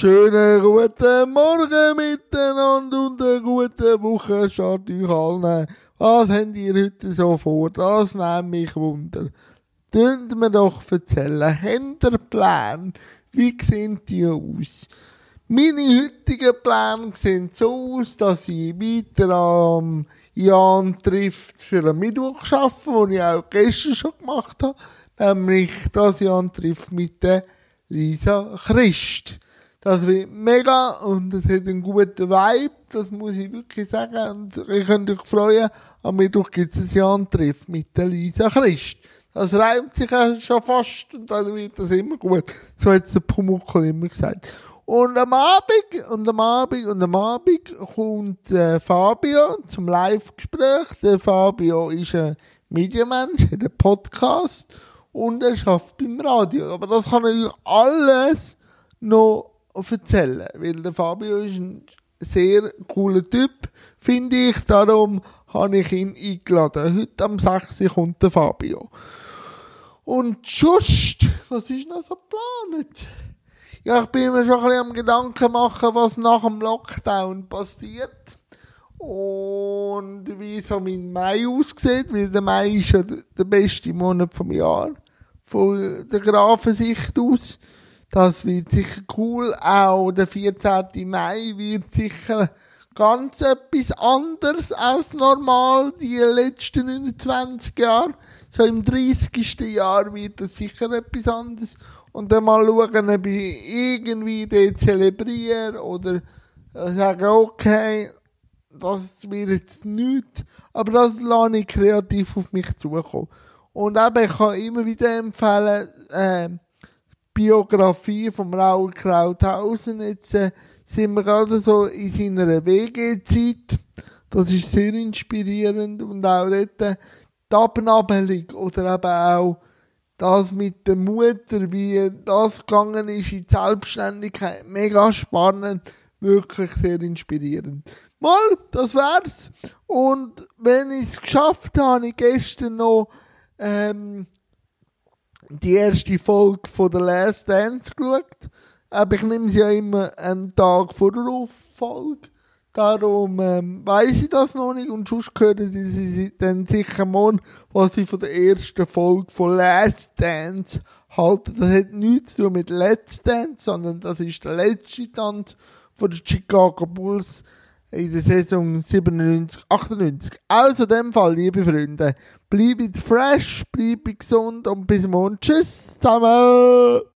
Schönen guten Morgen miteinander und eine gute Woche schaut euch allen. Was habt ihr heute so vor? Das nimmt mich wunder. Könnt mir doch erzählen, habt ihr Pläne? Wie sehen die aus? Meine heutigen Pläne sehen so aus, dass ich weiter am Jan trifft für einen Mittwoch arbeite, den ich auch gestern schon gemacht habe. Nämlich das Jan trifft mit der Lisa Christ. Das wird mega und es hat einen guten Vibe, das muss ich wirklich sagen. Und ihr könnt euch freuen, am Mittwoch gibt es ein Jan-Treff mit der Lisa Christ. Das reimt sich auch schon fast und dann wird das immer gut. So hat es der Pumuckl immer gesagt. Und am Abend, und am Abend, und am Abend kommt äh, Fabio zum Live-Gespräch. Der Fabio ist ein Medienmensch, hat einen Podcast und er schafft beim Radio. Aber das kann ich alles noch erzählen, weil der Fabio ist ein sehr cooler Typ, finde ich. Darum habe ich ihn eingeladen. Heute am 6. kommt der Fabio. Und just, was ist noch so geplant? Ja, ich bin mir schon ein bisschen am Gedanken machen, was nach dem Lockdown passiert. Und wie so mein Mai aussieht, weil der Mai ist ja der beste Monat vom Jahr. Von der Grafensicht aus. Das wird sicher cool. Auch der 14. Mai wird sicher ganz etwas anderes als normal, die letzten 29 Jahre. So im 30. Jahr wird das sicher etwas anderes. Und dann mal schauen, ob ich irgendwie den zelebriere oder sagen, okay, das wird jetzt nichts. Aber das lasse ich kreativ auf mich zukommen. Und eben, ich kann immer wieder empfehlen, äh, Biografie vom Raul Krauthausen. Jetzt äh, sind wir gerade so in seiner WG-Zeit. Das ist sehr inspirierend und auch dort äh, die Abnabelung oder eben auch das mit der Mutter, wie das gegangen ist in die Selbstständigkeit. Mega spannend, wirklich sehr inspirierend. Mal, das wär's. Und wenn ich es geschafft habe ich gestern noch ähm, die erste Folge von The Last Dance geschaut. Aber ich nehme sie ja immer einen Tag vor der Folge. Darum ähm, weiß ich das noch nicht und sonst hören sie dann sicher morgen, was sie von der ersten Folge von Last Dance halten. Das hat nichts zu tun mit Let's Dance, sondern das ist der letzte Tanz von den Chicago Bulls in der Saison 97, 98. Also in dem Fall, liebe Freunde, bleibt fresh, bleibt gesund und bis morgen. Tschüss zusammen!